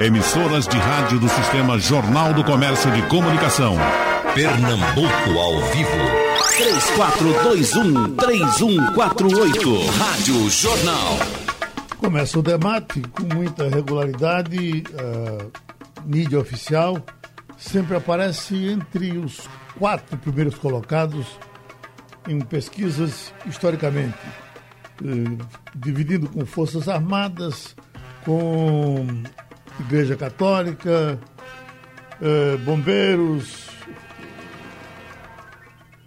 Emissoras de rádio do Sistema Jornal do Comércio de Comunicação. Pernambuco ao vivo. 3421-3148. Rádio Jornal. Começa o debate com muita regularidade. A mídia oficial sempre aparece entre os quatro primeiros colocados em pesquisas historicamente, eh, dividindo com Forças Armadas, com Igreja Católica, eh, bombeiros.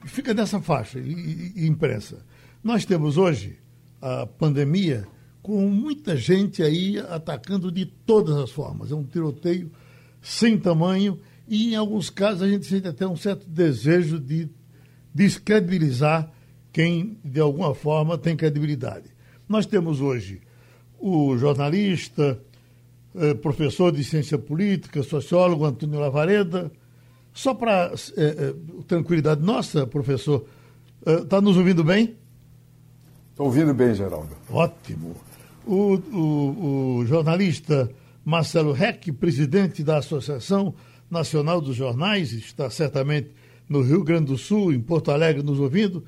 Fica nessa faixa e, e imprensa. Nós temos hoje a pandemia com muita gente aí atacando de todas as formas. É um tiroteio sem tamanho e, em alguns casos, a gente sente até um certo desejo de descredibilizar quem, de alguma forma, tem credibilidade. Nós temos hoje o jornalista, eh, professor de ciência política, sociólogo Antônio Lavareda. Só para eh, eh, tranquilidade nossa, professor, está nos ouvindo bem? Estou ouvindo bem, Geraldo. Ótimo. O, o, o jornalista Marcelo Reck, presidente da Associação Nacional dos Jornais, está certamente no Rio Grande do Sul, em Porto Alegre, nos ouvindo.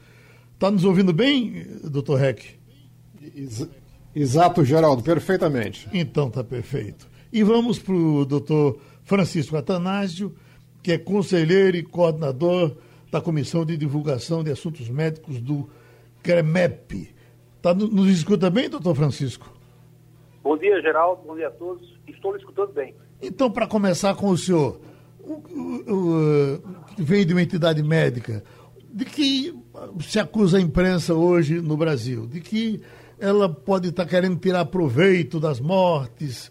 Está nos ouvindo bem, doutor Reck? Exato, Geraldo, perfeitamente. Então tá perfeito. E vamos para o doutor Francisco Atanásio, que é conselheiro e coordenador da Comissão de Divulgação de Assuntos Médicos do CREMEP. Tá, nos escuta bem, doutor Francisco? Bom dia, Geraldo. Bom dia a todos. Estou lhe escutando bem. Então, para começar com o senhor, o, o, o, vem de uma entidade médica, de que se acusa a imprensa hoje no Brasil? De que ela pode estar querendo tirar proveito das mortes,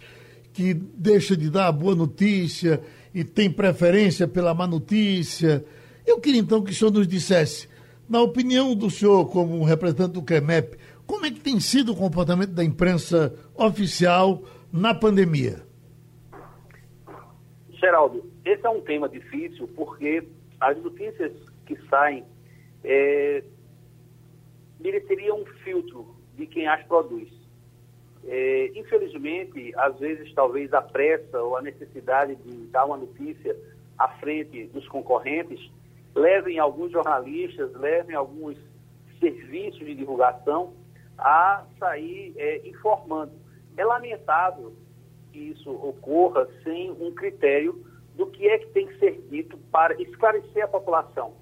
que deixa de dar a boa notícia e tem preferência pela má notícia. Eu queria então que o senhor nos dissesse, na opinião do senhor como representante do CREMEP, como é que tem sido o comportamento da imprensa oficial na pandemia? Geraldo, esse é um tema difícil porque as notícias que saem é, mereceriam um filtro de quem as produz. É, infelizmente, às vezes, talvez a pressa ou a necessidade de dar uma notícia à frente dos concorrentes levem alguns jornalistas, levem alguns serviços de divulgação a sair é, informando. É lamentável que isso ocorra sem um critério do que é que tem que ser dito para esclarecer a população,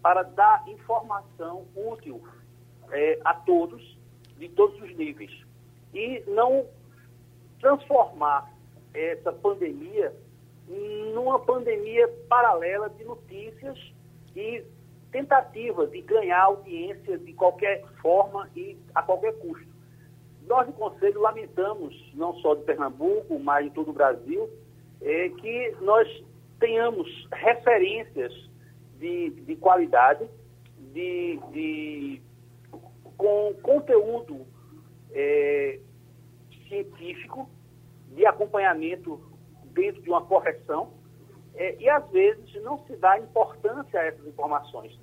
para dar informação útil é, a todos de todos os níveis. E não transformar essa pandemia numa pandemia paralela de notícias e tentativa de ganhar audiência de qualquer forma e a qualquer custo. Nós do Conselho lamentamos, não só de Pernambuco, mas de todo o Brasil, é, que nós tenhamos referências de, de qualidade, de, de com conteúdo é, científico de acompanhamento dentro de uma correção é, e às vezes não se dá importância a essas informações,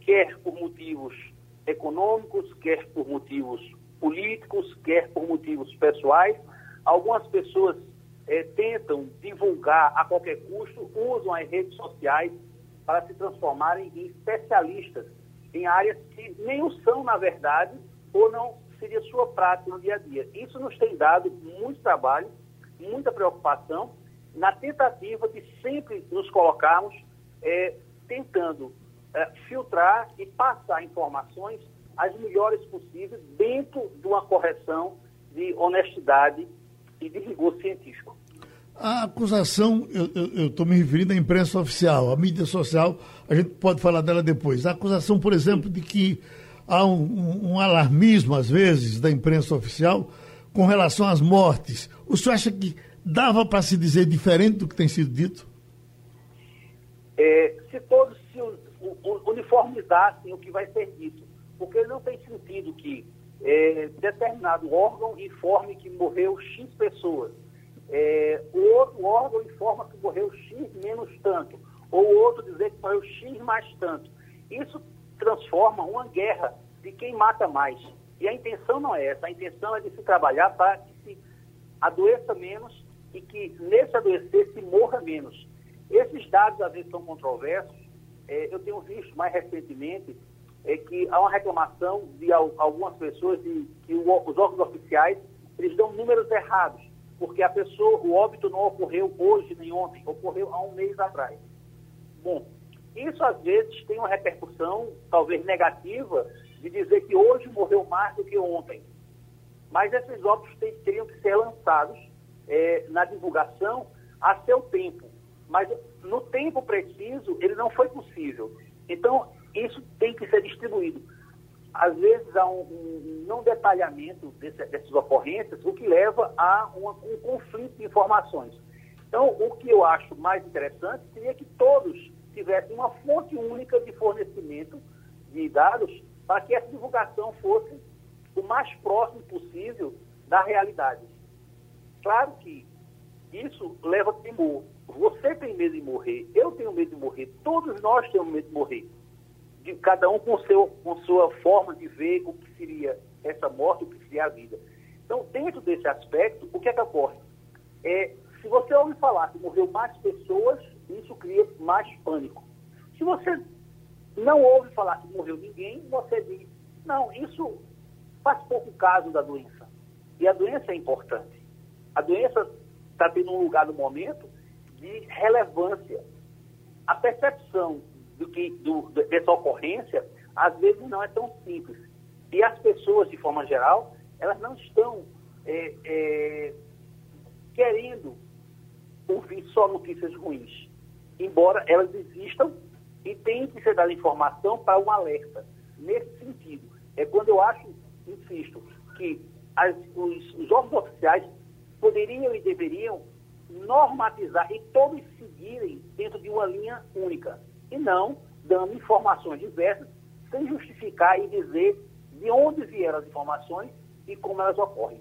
quer por motivos econômicos, quer por motivos políticos, quer por motivos pessoais. Algumas pessoas é, tentam divulgar a qualquer custo, usam as redes sociais para se transformarem em especialistas em áreas que nem o são, na verdade, ou não seria sua prática no dia a dia. Isso nos tem dado muito trabalho, muita preocupação, na tentativa de sempre nos colocarmos é, tentando é, filtrar e passar informações as melhores possíveis dentro de uma correção de honestidade e de rigor científico. A acusação, eu estou me referindo à imprensa oficial, à mídia social, a gente pode falar dela depois. A acusação, por exemplo, de que há um, um alarmismo, às vezes, da imprensa oficial com relação às mortes. O senhor acha que dava para se dizer diferente do que tem sido dito? É, se todos se uniformizassem o que vai ser dito, porque não tem sentido que é, determinado órgão informe que morreu X pessoas é, o outro órgão informa que morreu X menos tanto, ou o outro dizer que morreu X mais tanto. Isso transforma uma guerra de quem mata mais. E a intenção não é essa, a intenção é de se trabalhar para que se adoeça menos e que nesse adoecer se morra menos. Esses dados às vezes são controversos. É, eu tenho visto mais recentemente é, que há uma reclamação de algumas pessoas de que os órgãos oficiais eles dão números errados, porque a pessoa, o óbito não ocorreu hoje nem ontem, ocorreu há um mês atrás. Bom, isso às vezes tem uma repercussão, talvez negativa, de dizer que hoje morreu mais do que ontem. Mas esses óbitos teriam que ser lançados é, na divulgação a seu tempo. Mas no tempo preciso, ele não foi possível. Então, isso tem que ser distribuído. Às vezes há um, um não detalhamento desse, dessas ocorrências, o que leva a uma, um conflito de informações. Então, o que eu acho mais interessante seria que todos tivessem uma fonte única de fornecimento de dados para que essa divulgação fosse o mais próximo possível da realidade. Claro que isso leva temor. Você tem medo de morrer, eu tenho medo de morrer, todos nós temos medo de morrer. De cada um com, seu, com sua forma de ver o que seria essa morte, o que seria a vida. Então, dentro desse aspecto, o que é que ocorre? É, se você ouve falar que morreu mais pessoas, isso cria mais pânico. Se você não ouve falar que morreu ninguém, você diz, não, isso faz pouco caso da doença. E a doença é importante. A doença está tendo um lugar no momento de relevância. A percepção do que, do, dessa ocorrência, às vezes, não é tão simples. E as pessoas, de forma geral, elas não estão é, é, querendo ouvir só notícias ruins, embora elas existam e tenham que ser dada informação para um alerta. Nesse sentido, é quando eu acho, insisto, que as, os, os órgãos oficiais poderiam e deveriam normatizar e todos seguirem dentro de uma linha única, e não dando informações diversas, sem justificar e dizer de onde vieram as informações e como elas ocorrem.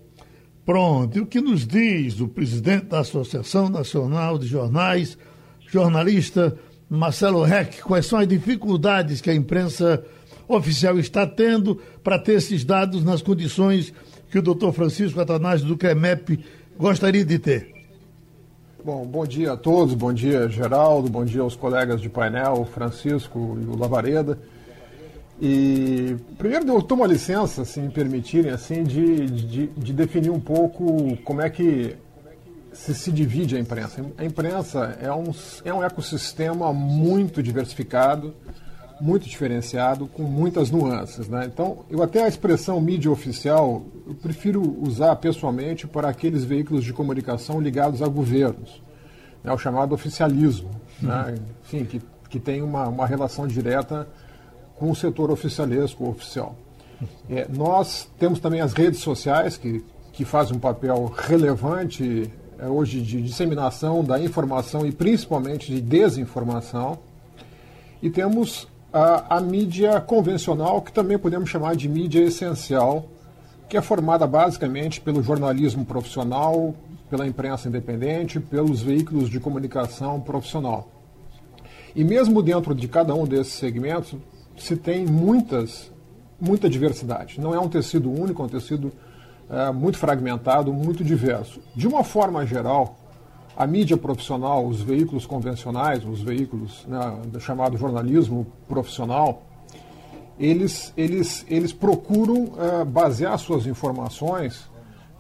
Pronto, e o que nos diz o presidente da Associação Nacional de Jornais, jornalista Marcelo Reck, quais são as dificuldades que a imprensa oficial está tendo para ter esses dados nas condições que o doutor Francisco Atanásio do CREMEP gostaria de ter? Bom, bom dia a todos, bom dia Geraldo, bom dia aos colegas de painel, o Francisco e o Lavareda. E primeiro eu tomo a licença, se me permitirem, assim, de, de, de, definir um pouco como é que se, se divide a imprensa. A imprensa é um, é um ecossistema muito diversificado, muito diferenciado, com muitas nuances. Né? Então, eu até a expressão mídia oficial, eu prefiro usar pessoalmente para aqueles veículos de comunicação ligados a governos, né? o chamado oficialismo, uhum. né? enfim, que, que tem uma, uma relação direta com o setor oficialesco oficial. É, nós temos também as redes sociais, que, que fazem um papel relevante é, hoje de disseminação da informação e principalmente de desinformação. E temos a, a mídia convencional, que também podemos chamar de mídia essencial, que é formada basicamente pelo jornalismo profissional, pela imprensa independente, pelos veículos de comunicação profissional. E mesmo dentro de cada um desses segmentos, se tem muitas, muita diversidade. Não é um tecido único, é um tecido é, muito fragmentado, muito diverso. De uma forma geral, a mídia profissional, os veículos convencionais, os veículos né, chamado jornalismo profissional, eles, eles, eles procuram é, basear suas informações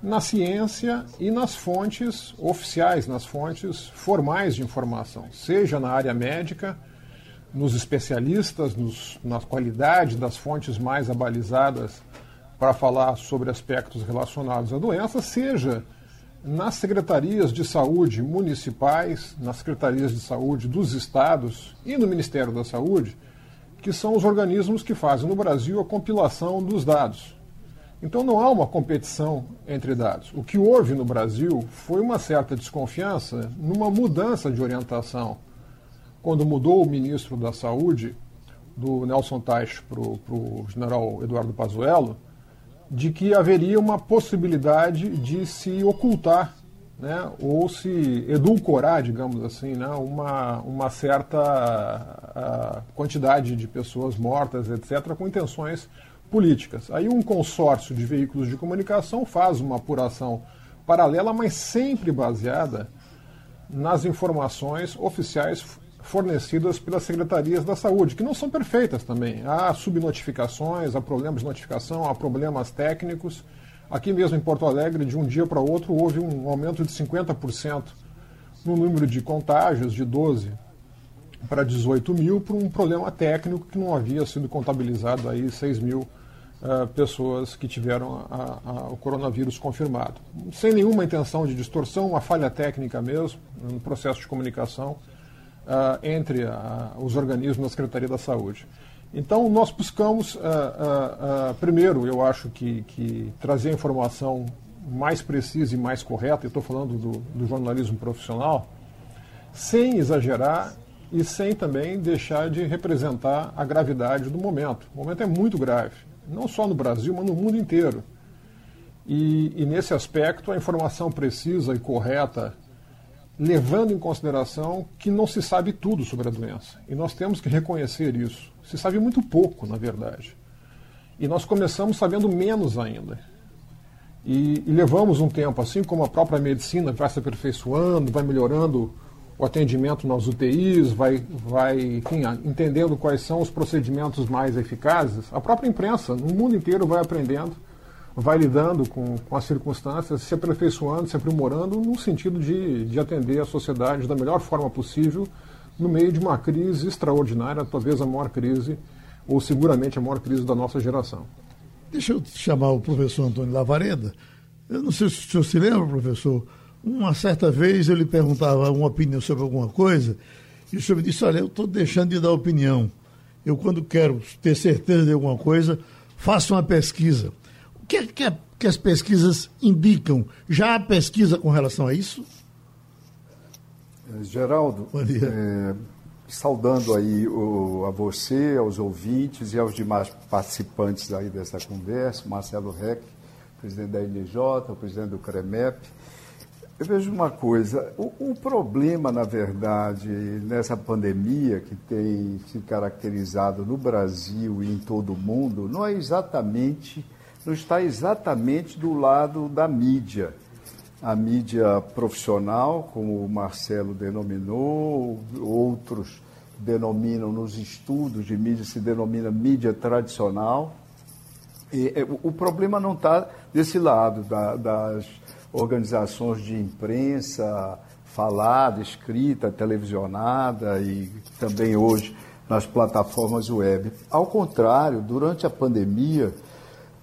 na ciência e nas fontes oficiais, nas fontes formais de informação, seja na área médica, nos especialistas, nos, na qualidade das fontes mais abalizadas para falar sobre aspectos relacionados à doença, seja nas secretarias de saúde municipais, nas secretarias de saúde dos estados e no Ministério da Saúde, que são os organismos que fazem no Brasil a compilação dos dados. Então não há uma competição entre dados. O que houve no Brasil foi uma certa desconfiança numa mudança de orientação quando mudou o ministro da Saúde, do Nelson Teich para o general Eduardo Pazuello, de que haveria uma possibilidade de se ocultar né, ou se edulcorar, digamos assim, né, uma, uma certa quantidade de pessoas mortas, etc., com intenções políticas. Aí um consórcio de veículos de comunicação faz uma apuração paralela, mas sempre baseada nas informações oficiais fornecidas pelas secretarias da saúde, que não são perfeitas também. Há subnotificações, há problemas de notificação, há problemas técnicos. Aqui mesmo em Porto Alegre, de um dia para outro, houve um aumento de 50% no número de contágios, de 12 para 18 mil, por um problema técnico que não havia sido contabilizado aí 6 mil uh, pessoas que tiveram a, a, o coronavírus confirmado. Sem nenhuma intenção de distorção, uma falha técnica mesmo, no processo de comunicação uh, entre os organismos da Secretaria da Saúde. Então, nós buscamos, uh, primeiro, eu acho que, que trazer a informação mais precisa e mais correta, eu estou falando do, do jornalismo profissional, sem exagerar e sem também deixar de representar a gravidade do momento. O momento é muito grave, não só no Brasil, mas no mundo inteiro. E, e, nesse aspecto, a informação precisa e correta, levando em consideração que não se sabe tudo sobre a doença. E nós temos que reconhecer isso. Se sabe muito pouco, na verdade. E nós começamos sabendo menos ainda. E, e levamos um tempo, assim como a própria medicina vai se aperfeiçoando, vai melhorando o atendimento nas UTIs, vai, vai enfim, entendendo quais são os procedimentos mais eficazes, a própria imprensa no mundo inteiro vai aprendendo, vai lidando com, com as circunstâncias, se aperfeiçoando, se aprimorando no sentido de, de atender a sociedade da melhor forma possível no meio de uma crise extraordinária, talvez a maior crise, ou seguramente a maior crise da nossa geração. Deixa eu chamar o professor Antônio Lavareda. Eu não sei se o senhor se lembra, professor, uma certa vez eu lhe perguntava uma opinião sobre alguma coisa e o senhor me disse: Olha, eu estou deixando de dar opinião. Eu, quando quero ter certeza de alguma coisa, faço uma pesquisa. O que, é, que, é, que as pesquisas indicam? Já há pesquisa com relação a isso? Eh, Geraldo, é, saudando aí o, a você, aos ouvintes e aos demais participantes aí dessa conversa, Marcelo Reck, presidente da INJ, o presidente do CREMEP, eu vejo uma coisa, o, o, problema, na verdade, nessa pandemia que tem se caracterizado no Brasil e em todo o mundo, não é exatamente, não está exatamente do lado da mídia. A mídia profissional, como o Marcelo denominou, outros denominam nos estudos de mídia, se denomina mídia tradicional. E, é, o problema não está desse lado da, das organizações de imprensa falada, escrita, televisionada e também hoje nas plataformas web. Ao contrário, durante a pandemia,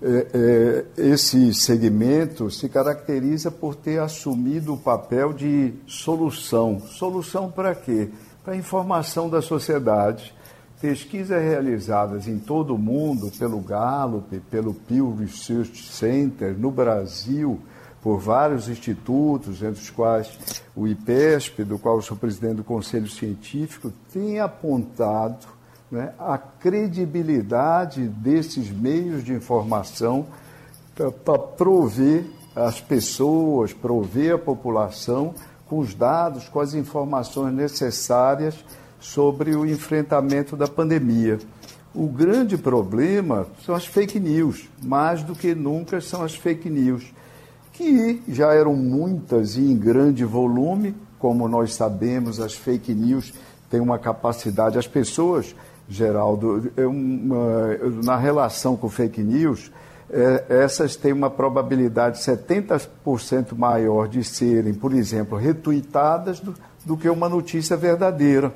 é, é, esse segmento se caracteriza por ter assumido o papel de solução. Solução para quê? Para a informação da sociedade. Pesquisas realizadas em todo o mundo pelo Gallup, pelo Pew Research Center, no Brasil, por vários institutos, entre os quais o IPESP, do qual eu sou presidente do Conselho Científico, tem apontado né, a credibilidade desses meios de informação para prover as pessoas, prover a população com os dados, com as informações necessárias sobre o enfrentamento da pandemia. O grande problema são as fake news, mais do que nunca são as fake news que já eram muitas e em grande volume, como nós sabemos, as fake news têm uma capacidade, as pessoas, Geraldo, é uma, na relação com fake news, é, essas têm uma probabilidade 70% maior de serem, por exemplo, retuitadas do, do que uma notícia verdadeira.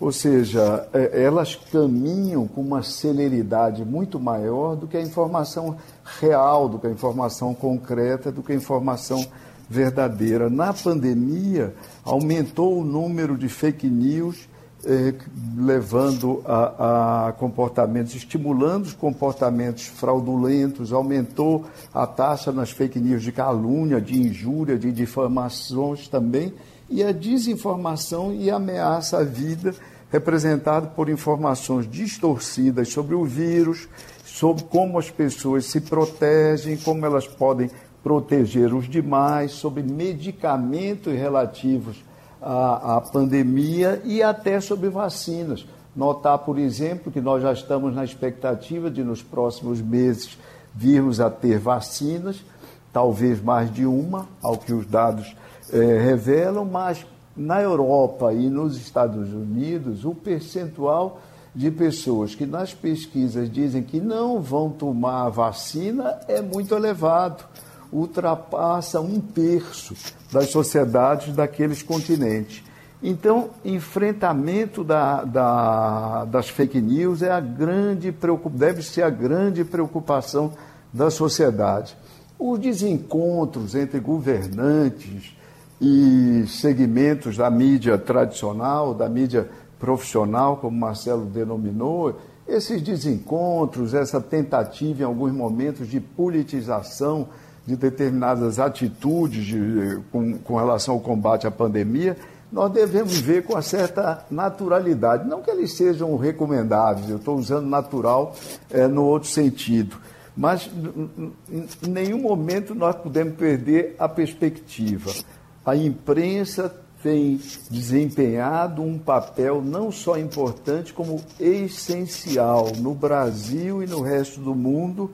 Ou seja, é, elas caminham com uma celeridade muito maior do que a informação real, do que a informação concreta, do que a informação verdadeira. Na pandemia, aumentou o número de fake news, eh, levando a, a, comportamentos, estimulando os comportamentos fraudulentos, aumentou a taxa nas fake news de calúnia, de injúria, de difamações também, e a desinformação e ameaça à vida representado por informações distorcidas sobre o vírus, sobre como as pessoas se protegem, como elas podem proteger os demais, sobre medicamentos relativos à, à pandemia e até sobre vacinas. Notar, por exemplo, que nós já estamos na expectativa de, nos próximos meses, virmos a ter vacinas talvez mais de uma, ao que os dados eh, revelam, mas na Europa e nos Estados Unidos, o percentual de pessoas que nas pesquisas dizem que não vão tomar a vacina é muito elevado, ultrapassa um terço das sociedades daqueles continentes. Então, enfrentamento da, da, das fake news é a grande deve ser a grande preocupação da sociedade. Os desencontros entre governantes e segmentos da mídia tradicional, da mídia profissional, como Marcelo denominou, esses desencontros, essa tentativa em alguns momentos de politização de determinadas atitudes de, com, com relação ao combate à pandemia, nós devemos ver com uma certa naturalidade. Não que eles sejam recomendáveis, eu estou usando natural é, no outro sentido. Mas em nenhum momento nós podemos perder a perspectiva. A imprensa tem desempenhado um papel não só importante, como essencial no Brasil e no resto do mundo,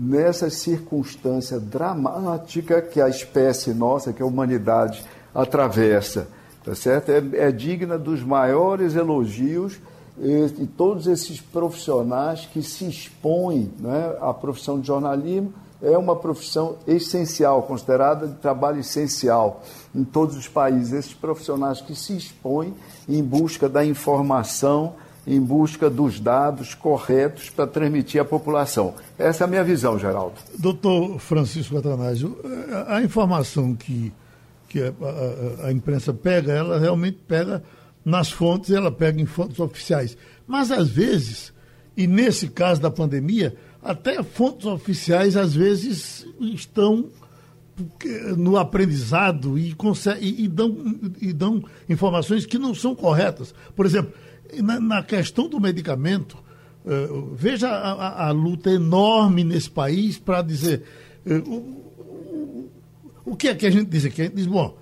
nessa circunstância dramática que a espécie nossa, que a humanidade atravessa. Tá certo? É, é digna dos maiores elogios e, e todos esses profissionais que se expõem né, à profissão de jornalismo é uma profissão essencial, considerada de trabalho essencial em todos os países. Esses profissionais que se expõem em busca da informação, em busca dos dados corretos para transmitir à população. Essa é a minha visão, Geraldo. Doutor Francisco Atanásio, a informação que, que a, a, a imprensa pega, ela realmente pega nas fontes, ela pega em fontes oficiais. Mas, às vezes, e nesse caso da pandemia, até fontes oficiais às vezes estão no aprendizado e, e, dão, e dão informações que não são corretas. Por exemplo, na, na questão do medicamento, uh, veja a, a, a, luta enorme nesse país para dizer. Uh, o, o que é que a gente diz aqui? A gente diz, bom,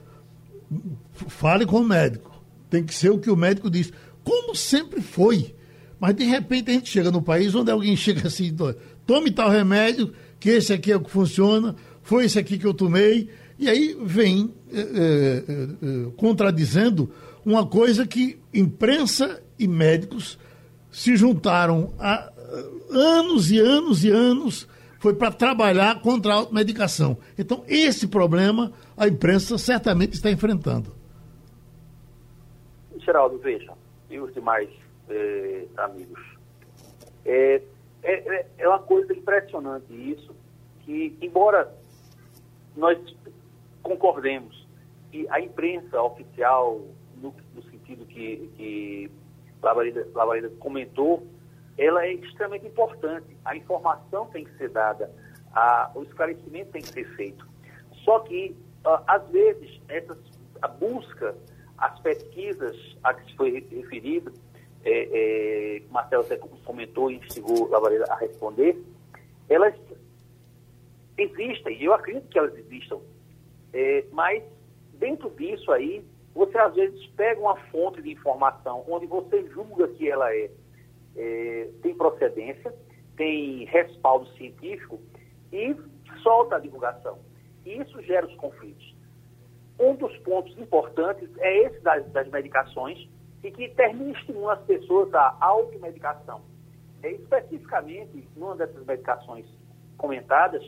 fale com o médico. Tem que ser o que o médico diz. Como sempre foi. Mas de repente a gente chega no país onde alguém chega assim, tome tal remédio, que esse aqui é o que funciona, foi esse aqui que eu tomei, e aí vem é, contradizendo uma coisa que imprensa e médicos se juntaram há anos e anos e anos foi para trabalhar contra a automedicação. Então, esse problema a imprensa certamente está enfrentando. Geraldo, veja, e os demais eh, amigos. É, é, é, é uma coisa impressionante isso, que embora nós concordemos que a imprensa oficial, no, no sentido que, que Lavareda, Lavareda comentou, ela é extremamente importante. A informação tem que ser dada, a, o esclarecimento tem que ser feito. Só que, uh, às vezes, essas, a busca, as pesquisas a que foi referido, é, é, Marcelo comentou e instigou Lavareira a responder, elas existem, e eu acredito que elas existam, é, mas dentro disso aí, você às vezes pega uma fonte de informação onde você julga que ela é, é tem procedência, tem respaldo científico e solta a divulgação. E isso gera os conflitos. Um dos pontos importantes é esse das, das medicações, e que termina estimulando as pessoas à automedicação. É, especificamente, numa dessas medicações comentadas,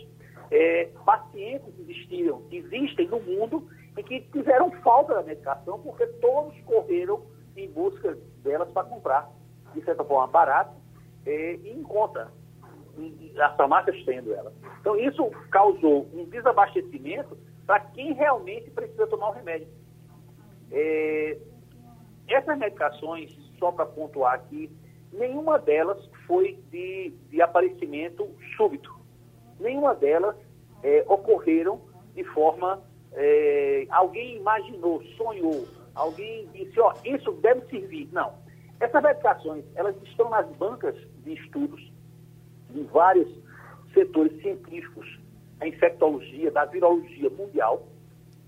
é, pacientes existiram, existem no mundo e que tiveram falta da medicação porque todos correram em busca delas para comprar, de certa forma, barato é, e em conta, as farmácias tendo ela. Então, isso causou um desabastecimento para quem realmente precisa tomar o remédio. É, essas medicações, só para pontuar aqui, nenhuma delas foi de, de aparecimento súbito. Nenhuma delas é, ocorreram de forma. É, alguém imaginou, sonhou, alguém disse, ó, isso deve servir. Não. Essas medicações, elas estão nas bancas de estudos de vários setores científicos, a infectologia, da virologia mundial,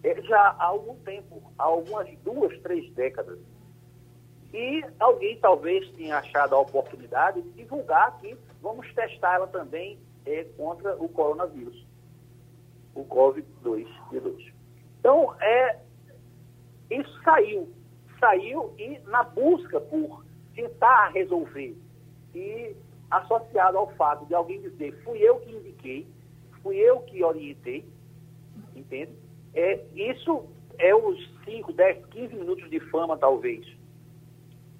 é, já há algum tempo, há algumas duas, três décadas. E alguém talvez tenha achado a oportunidade de divulgar que vamos testar ela também é, contra o coronavírus. O COVID-2 de 2. Então, é, isso saiu. Saiu e na busca por tentar resolver e associado ao fato de alguém dizer fui eu que indiquei, fui eu que orientei, entende? É, isso é os 5, 10, 15 minutos de fama, talvez.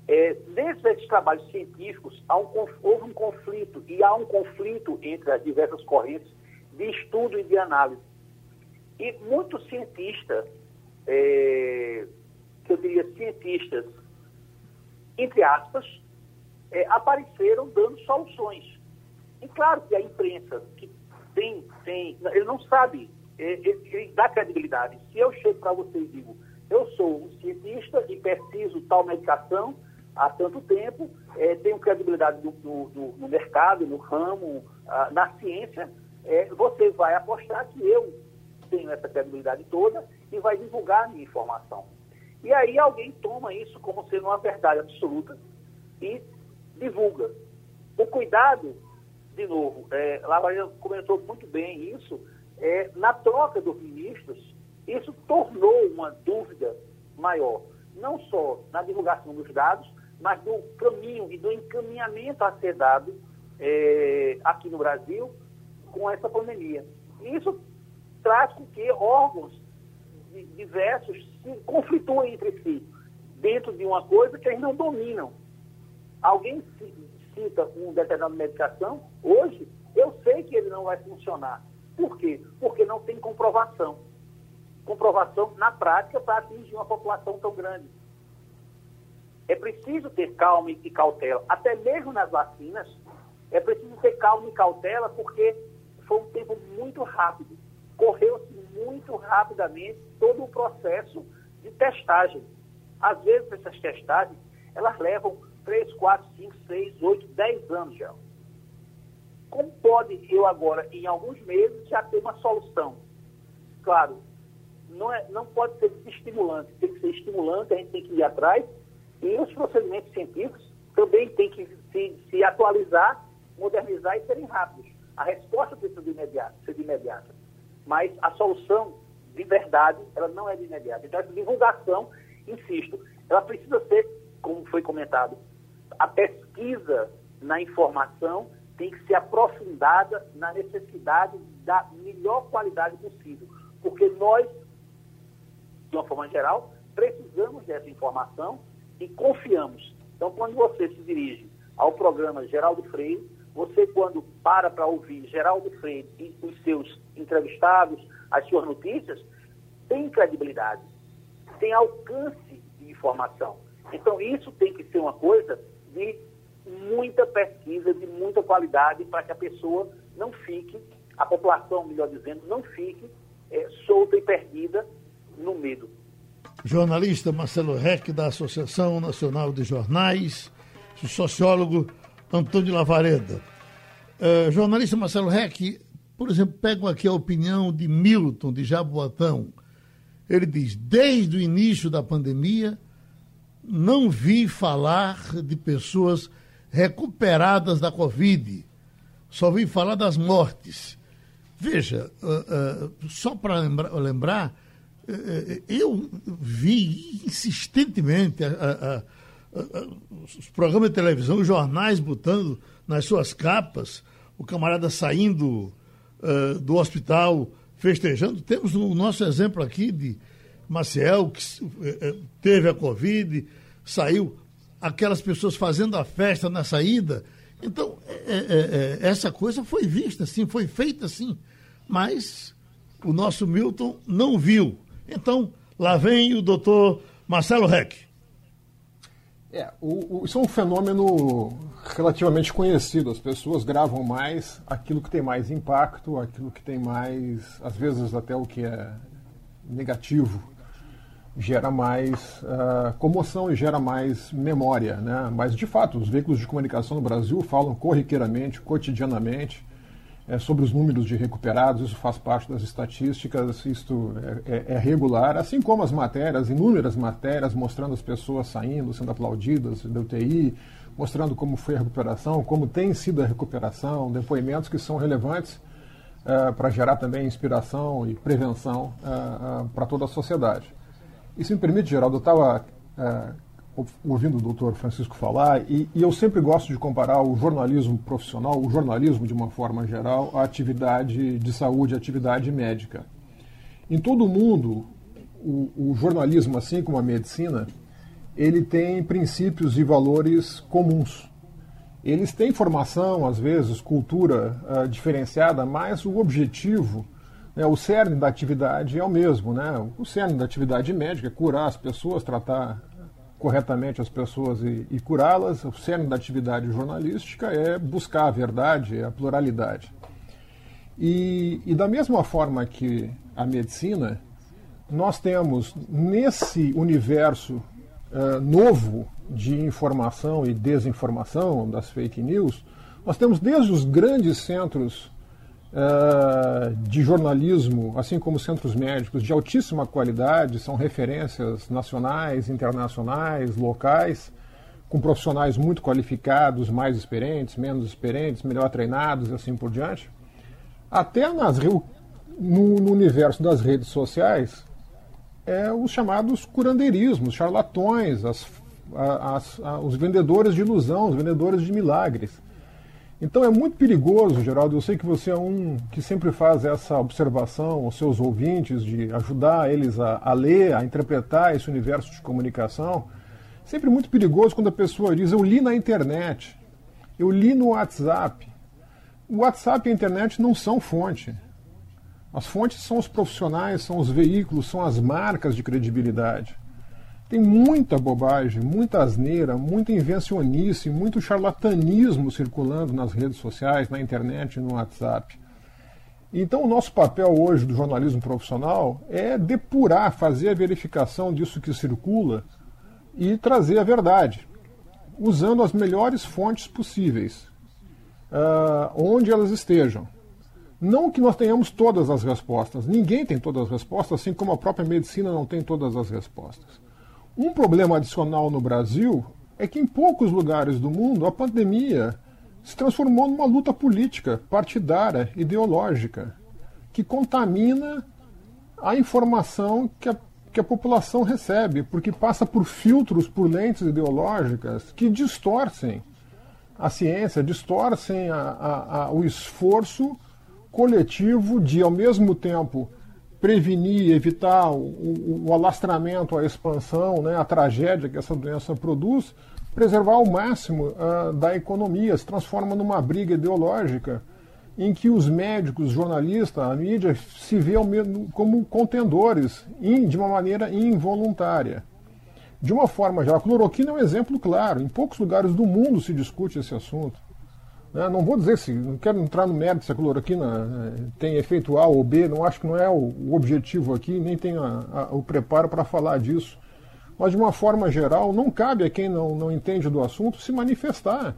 É, desses trabalhos científicos, um, houve um conflito, e há um conflito entre as diversas correntes de estudo e de análise. E muitos cientistas, é, que eu diria cientistas, entre aspas, é, apareceram dando soluções. E claro que a imprensa, que tem, tem ele não sabe, é, ele, ele dá credibilidade. Se eu chego para você e digo, eu sou um cientista e preciso tal medicação há tanto tempo, é, tenho credibilidade no, no, no mercado, no ramo, ah, na ciência, é, você vai apostar que eu tenho essa credibilidade toda e vai divulgar a minha informação. E aí alguém toma isso como sendo uma verdade absoluta e divulga. O cuidado, de novo, é, comentou muito bem isso, é, na troca dos ministros, isso tornou uma dúvida maior, não só na divulgação dos dados, mas do caminho e do encaminhamento a ser dado é, aqui no Brasil com essa pandemia. Isso traz com que órgãos diversos se conflituem entre si, dentro de uma coisa que eles não dominam. Alguém cita uma determinada medicação, hoje eu sei que ele não vai funcionar. Por quê? Porque não tem comprovação. Comprovação na prática para atingir uma população tão grande. É preciso ter calma e cautela. Até mesmo nas vacinas, é preciso ter calma e cautela porque foi um tempo muito rápido. Correu-se muito rapidamente todo o processo de testagem. Às vezes, essas testagens, elas levam 3, 4, 5, 6, 8, 10 anos já. Como pode eu agora, em alguns meses, já ter uma solução? Claro, não, é, não pode ser desestimulante, tem que ser estimulante, a gente tem que ir atrás, e os procedimentos científicos também têm que se, se atualizar, modernizar e serem rápidos. A resposta precisa de imediato, ser de imediata. Mas a solução, de verdade, ela não é de imediato. Então, essa divulgação, insisto, ela precisa ser, como foi comentado, a pesquisa na informação tem que ser aprofundada na necessidade da melhor qualidade possível. Porque nós, de uma forma geral, precisamos dessa informação e confiamos. Então, quando você se dirige ao programa Geraldo Freire, você, quando para para ouvir Geraldo Freire e os seus entrevistados, as suas notícias, tem credibilidade, tem alcance de informação. Então, isso tem que ser uma coisa de muita pesquisa, de muita qualidade, para que a pessoa não fique, a população, melhor dizendo, não fique é, solta e perdida no medo. Jornalista Marcelo Reck, da Associação Nacional de Jornais, sociólogo Antônio Lavareda. Uh, jornalista Marcelo Reck, por exemplo, pego aqui a opinião de Milton, de Jaboatão. Ele diz: desde o início da pandemia, não vi falar de pessoas recuperadas da Covid. Só vi falar das mortes. Veja, uh, uh, só para lembrar, eu vi insistentemente a, os programas de televisão, os jornais botando nas suas capas o camarada saindo do hospital festejando. Temos o nosso exemplo aqui de Maciel, que eh, teve a Covid, saiu, aquelas pessoas fazendo a festa na saída. Então, é, é, é, essa coisa foi vista assim, foi feita assim, mas o nosso Milton não viu. Então, lá vem o doutor Marcelo Reck. É, o, o, isso é um fenômeno relativamente conhecido. As pessoas gravam mais aquilo que tem mais impacto, aquilo que tem mais, às vezes até o que é negativo gera mais uh, comoção e gera mais memória. Né? Mas, de fato, os veículos de comunicação no Brasil falam corriqueiramente, cotidianamente, é, sobre os números de recuperados, isso faz parte das estatísticas, isso é, é, é, regular, assim como as matérias, inúmeras matérias mostrando as pessoas saindo, sendo aplaudidas da UTI, mostrando como foi a recuperação, como tem sido a recuperação, depoimentos que são relevantes uh, para gerar também inspiração e prevenção uh, para toda a sociedade. Isso me permite, Geraldo, eu estava ouvindo o doutor Francisco falar, e, e, eu sempre gosto de comparar o jornalismo profissional, o jornalismo de uma forma geral, à atividade de saúde, à atividade médica. Em todo o mundo, o, o jornalismo, assim como a medicina, ele tem princípios e valores comuns. Eles têm formação, às vezes, cultura uh, diferenciada, mas o objetivo, né, o cerne da atividade é o mesmo. Né? O cerne da atividade médica é curar as pessoas, tratar corretamente as pessoas e, e curá-las. O cerne da atividade jornalística é buscar a verdade, a pluralidade. E, e da mesma forma que a medicina, nós temos nesse universo uh, novo de informação e desinformação, das fake news, nós temos desde os grandes centros uh, de jornalismo, assim como centros médicos de altíssima qualidade, são referências nacionais, internacionais, locais, com profissionais muito qualificados, mais experientes, menos experientes, melhor treinados e assim por diante, até nas, no, no universo das redes sociais, é os chamados curandeirismos, charlatões, as, as, as, os vendedores de ilusão, os vendedores de milagres. Então é muito perigoso, Geraldo. Eu sei que você é um que sempre faz essa observação aos seus ouvintes, de ajudar eles a, a ler, a interpretar esse universo de comunicação. Sempre muito perigoso quando a pessoa diz: Eu li na internet, eu li no WhatsApp. O WhatsApp e a internet não são fonte. As fontes são os profissionais, são os veículos, são as marcas de credibilidade. Tem muita bobagem, muita asneira, muita invencionice, muito charlatanismo circulando nas redes sociais, na internet, no WhatsApp. Então, o nosso papel hoje do jornalismo profissional é depurar, fazer a verificação disso que circula e trazer a verdade, usando as melhores fontes possíveis, uh, onde elas estejam. Não que nós tenhamos todas as respostas, ninguém tem todas as respostas, assim como a própria medicina não tem todas as respostas. Um problema adicional no Brasil é que em poucos lugares do mundo a pandemia se transformou numa luta política, partidária, ideológica, que contamina a informação que a, que a população recebe, porque passa por filtros, por lentes ideológicas que distorcem a ciência, distorcem a, a, o esforço coletivo de, ao mesmo tempo, prevenir, evitar o, o, alastramento, a expansão, né, a tragédia que essa doença produz, preservar ao máximo uh, da economia, se transforma numa briga ideológica em que os médicos, jornalistas, a mídia se vê como contendores de uma maneira involuntária. De uma forma geral, a cloroquina é um exemplo claro. Em poucos lugares do mundo se discute esse assunto. Né? Não vou dizer se, não quero entrar no mérito se a cloroquina né, tem efeito A ou B, não acho que não é o, objetivo aqui, nem tenho a, a, o preparo para falar disso. Mas, de uma forma geral, não cabe a quem não, não entende do assunto se manifestar.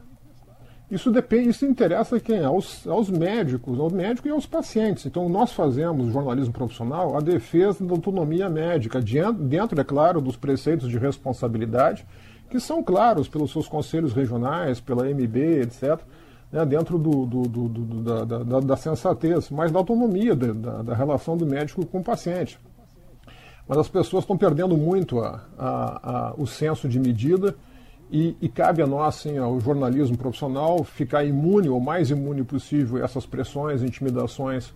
Isso depende, isso interessa quem? Aos, aos médicos, ao médico e aos pacientes. Então, nós fazemos, jornalismo profissional, a defesa da autonomia médica, dentro, é claro, dos preceitos de responsabilidade, que são claros pelos seus conselhos regionais, pela MB, etc né, dentro do, do, do, da, da, da, sensatez, mas da autonomia da, da, relação do médico com o paciente. Mas as pessoas estão perdendo muito a, a, a, o senso de medida e, e, cabe a nós, sim, ao jornalismo profissional, ficar imune, ou mais imune possível, a essas pressões, intimidações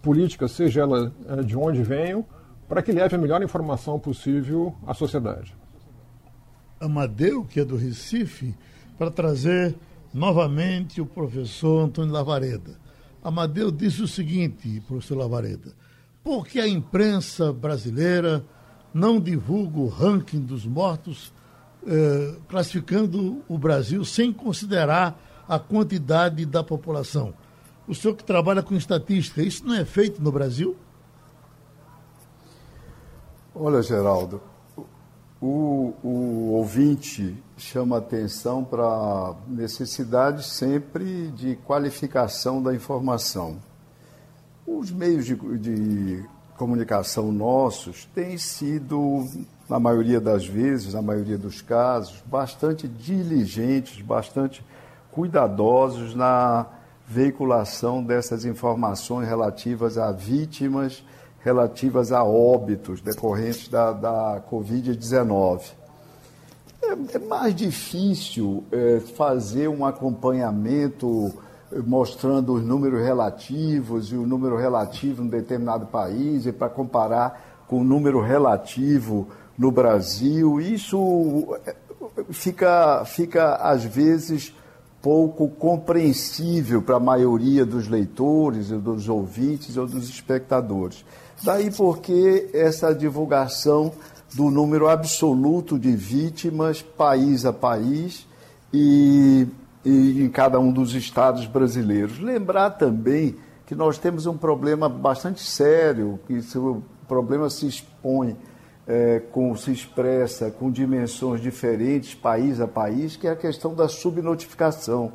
políticas, seja ela eh, de onde venham, para que leve a melhor informação possível à sociedade. Amadeu, que é do Recife, para trazer novamente o professor Antônio Lavareda. Amadeu disse o seguinte, professor Lavareda, por que a imprensa brasileira não divulga o ranking dos mortos, eh, classificando o Brasil sem considerar a quantidade da população? O senhor que trabalha com estatística, isso não é feito no Brasil? Olha, Geraldo, o, o ouvinte chama atenção para a necessidade sempre de qualificação da informação. Os meios de, de comunicação nossos têm sido, na maioria das vezes, na maioria dos casos, bastante diligentes, bastante cuidadosos na veiculação dessas informações relativas a vítimas, relativas a óbitos decorrentes da, da Covid-19. É, é, mais difícil é, fazer um acompanhamento eh, mostrando os números relativos e o número relativo em determinado país e para comparar com o número relativo no Brasil. Isso eh, fica, fica às vezes pouco compreensível para a maioria dos leitores, dos ouvintes ou dos espectadores. Daí porque essa divulgação do número absoluto de vítimas, país a país, e, e em cada um dos estados brasileiros. Lembrar também que nós temos um problema bastante sério, que o problema se expõe é, com, se expressa com dimensões diferentes, país a país, que é a questão da subnotificação.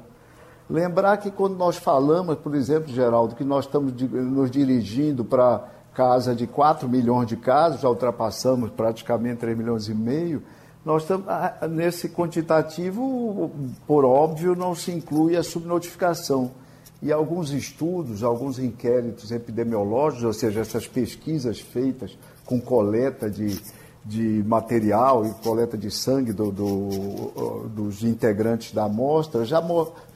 Lembrar que quando nós falamos, por exemplo, Geraldo, que nós estamos nos dirigindo para casa de 4 milhões de casos, já ultrapassamos praticamente 3 milhões e meio, nós estamos, nesse quantitativo, por óbvio, não se inclui a subnotificação. E alguns estudos, alguns inquéritos epidemiológicos, ou seja, essas pesquisas feitas com coleta de, de material e coleta de sangue do, do, dos integrantes da amostra, já,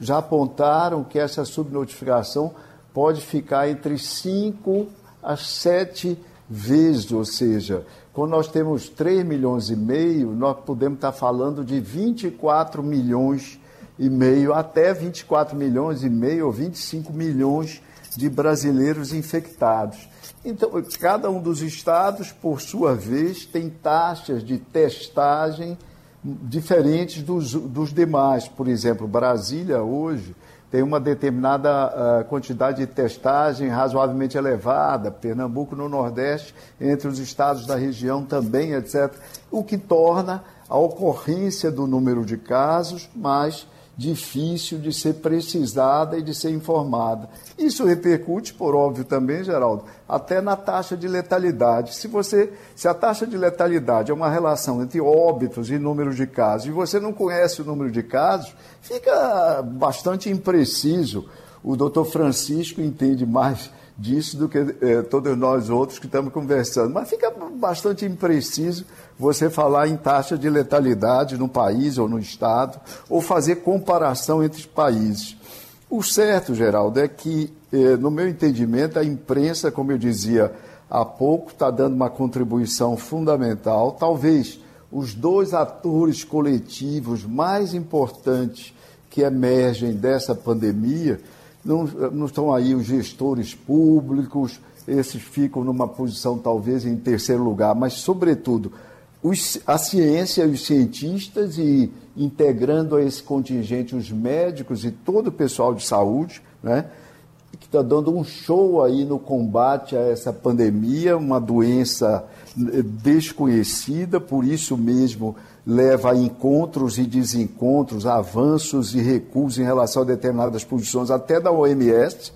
já apontaram que essa subnotificação pode ficar entre 5 a 7 vezes, ou seja, quando nós temos 3 milhões e meio, nós podemos estar falando de 24 milhões e meio, até 24 milhões e meio ou 25 milhões de brasileiros infectados. Então, cada um dos estados, por sua vez, tem taxas de testagem diferentes dos, dos demais. Por exemplo, Brasília hoje tem uma determinada uh, quantidade de testagem razoavelmente elevada, Pernambuco no Nordeste, entre os estados da região também, etc. O que torna a ocorrência do número de casos mais difícil de ser precisada e de ser informada. Isso repercute, por óbvio também, Geraldo, até na taxa de letalidade. Se você, se a taxa de letalidade é uma relação entre óbitos e número de casos, e você não conhece o número de casos, fica bastante impreciso. O doutor Francisco entende mais disso do que eh, todos nós outros que estamos conversando. Mas fica bastante impreciso você falar em taxa de letalidade no país ou no estado, ou fazer comparação entre países. O certo, Geraldo, é que, eh, no meu entendimento, a imprensa, como eu dizia há pouco, está dando uma contribuição fundamental. Talvez os dois atores coletivos mais importantes que emergem dessa pandemia não, não estão aí os gestores públicos, esses ficam numa posição talvez em terceiro lugar, mas, sobretudo, os, a ciência, os cientistas e integrando a esse contingente os médicos e todo o pessoal de saúde, né, que está dando um show aí no combate a essa pandemia, uma doença eh, desconhecida, por isso mesmo leva a encontros e desencontros, avanços e recuos em relação a determinadas posições, até da OMS,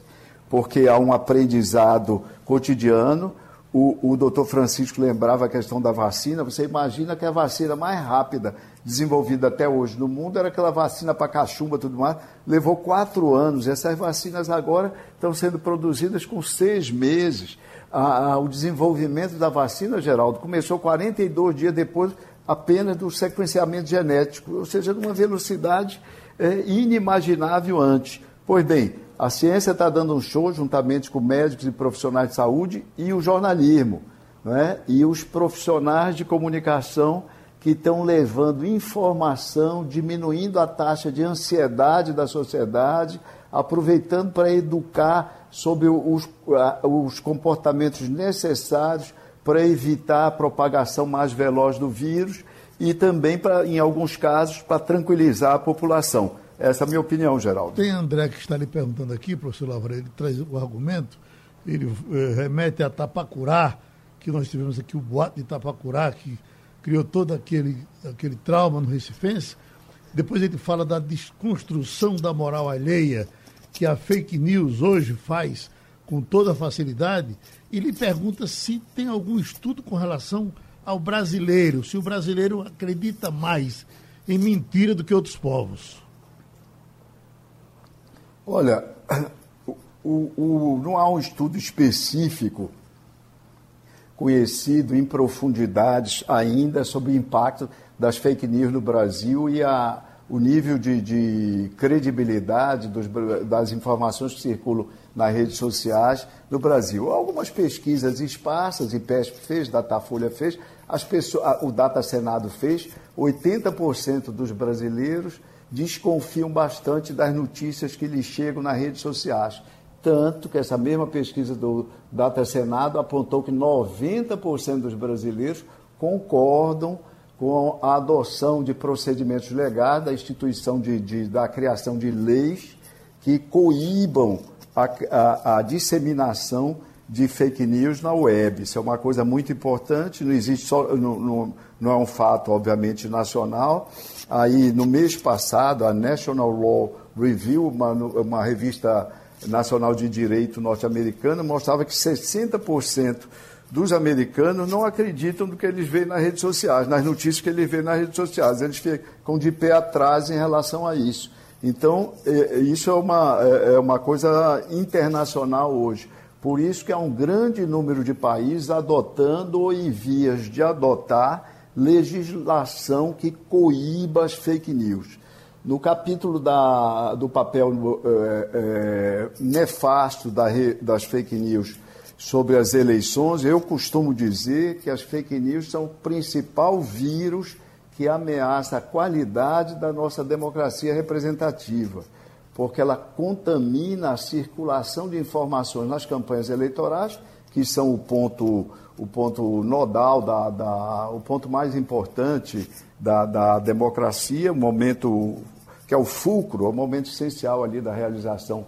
porque há um aprendizado cotidiano. O, o doutor Francisco lembrava a questão da vacina. Você imagina que a vacina mais rápida desenvolvida até hoje no mundo era aquela vacina para cachumba e tudo mais. Levou quatro anos. Essas vacinas agora estão sendo produzidas com seis meses. A, a, o desenvolvimento da vacina, Geraldo, começou 42 dias depois apenas do sequenciamento genético, ou seja, numa velocidade é, inimaginável antes. Pois bem, a ciência está dando um show juntamente com médicos e profissionais de saúde e o jornalismo, né? e os profissionais de comunicação que estão levando informação, diminuindo a taxa de ansiedade da sociedade, aproveitando para educar sobre os, os comportamentos necessários para evitar a propagação mais veloz do vírus e também, para, em alguns casos, para tranquilizar a população. Essa é a minha opinião, Geraldo. Tem André que está lhe perguntando aqui, professor Lavra, ele traz o argumento, ele eh, remete a Tapacurá, que nós tivemos aqui o boato de Tapacurá, que criou todo aquele, aquele trauma no Recifense. Depois ele fala da desconstrução da moral alheia que a fake news hoje faz com toda facilidade e lhe pergunta se tem algum estudo com relação ao brasileiro, se o brasileiro acredita mais em mentira do que outros povos. Olha, o, o, não há um estudo específico conhecido em profundidades ainda sobre o impacto das fake news no Brasil e a, o nível de, de credibilidade dos, das informações que circulam nas redes sociais no Brasil. Algumas pesquisas esparsas, IPESP fez, Datafolha fez, as pessoas, o Data Senado fez, 80% dos brasileiros desconfiam bastante das notícias que lhes chegam nas redes sociais. Tanto que essa mesma pesquisa do Data Senado apontou que 90% dos brasileiros concordam com a adoção de procedimentos legais da instituição de, de da criação de leis que coíbam a, a, a, disseminação de fake news na web. Isso é uma coisa muito importante, não existe só, não, não, não é um fato, obviamente, nacional. Aí, no mês passado, a National Law Review, uma, uma revista nacional de direito norte-americana, mostrava que 60% dos americanos não acreditam no que eles veem nas redes sociais, nas notícias que eles veem nas redes sociais. Eles ficam de pé atrás em relação a isso. Então, é, é, isso é uma, é, é uma coisa internacional hoje. Por isso que há um grande número de países adotando ou em vias de adotar legislação que coíba as fake news. No capítulo da, do papel é, é, nefasto da, das fake news sobre as eleições, eu costumo dizer que as fake news são o principal vírus que ameaça a qualidade da nossa democracia representativa, porque ela contamina a circulação de informações nas campanhas eleitorais, que são o ponto, o ponto nodal, da, da o ponto mais importante da, da democracia, o momento que é o fulcro, o momento essencial ali da realização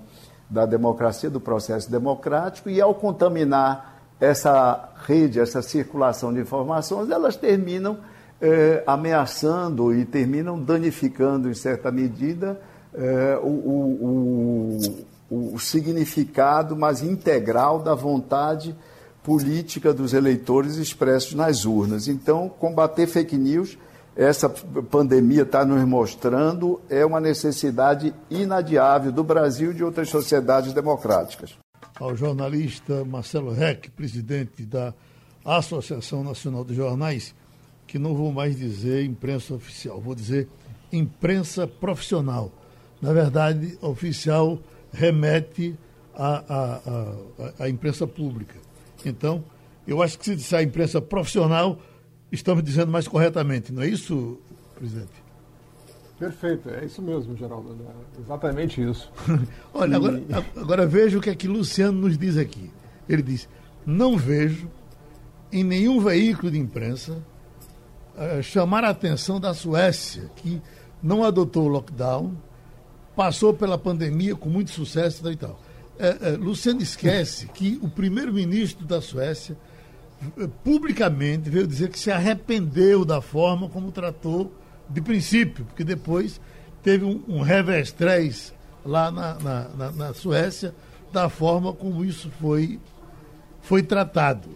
da democracia, do processo democrático, e ao contaminar essa rede, essa circulação de informações, elas terminam é, ameaçando e terminam danificando, em certa medida, é, o, o, o, o significado mais integral da vontade política dos eleitores expressos nas urnas. Então, combater fake news, essa pandemia está nos mostrando, é uma necessidade inadiável do Brasil e de outras sociedades democráticas. Ao jornalista Marcelo Reck, presidente da Associação Nacional de Jornais, que não vou mais dizer imprensa oficial, vou dizer imprensa profissional. Na verdade, oficial remete à, à, à, imprensa pública. Então, eu acho que se disser imprensa profissional, estamos dizendo mais corretamente, não é isso, presidente? Perfeito, é isso mesmo, Geraldo. É exatamente isso. Olha, e... agora, agora veja o que é que Luciano nos diz aqui. Ele diz: não vejo em nenhum veículo de imprensa uh, chamar a atenção da Suécia, que não adotou o lockdown, passou pela pandemia com muito sucesso e tal. Uh, uh, Luciano esquece que o primeiro-ministro da Suécia publicamente veio dizer que se arrependeu da forma como tratou de princípio, porque depois teve um, um revestrez lá na, na, na, na Suécia da forma como isso foi, foi tratado.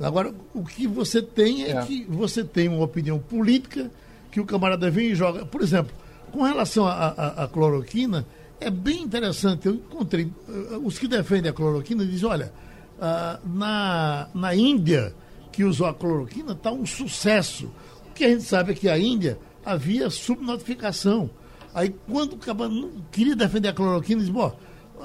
Agora, o que você tem é, é, que você tem uma opinião política que o camarada vem e joga. Por exemplo, com relação à cloroquina, é bem interessante. Eu encontrei. Uh, os que defendem a cloroquina dizem: olha, uh, na, na Índia, que usou a cloroquina, está um sucesso. O que a gente sabe é que a Índia havia subnotificação. Aí, quando o camarada queria defender a cloroquina, diz: bom,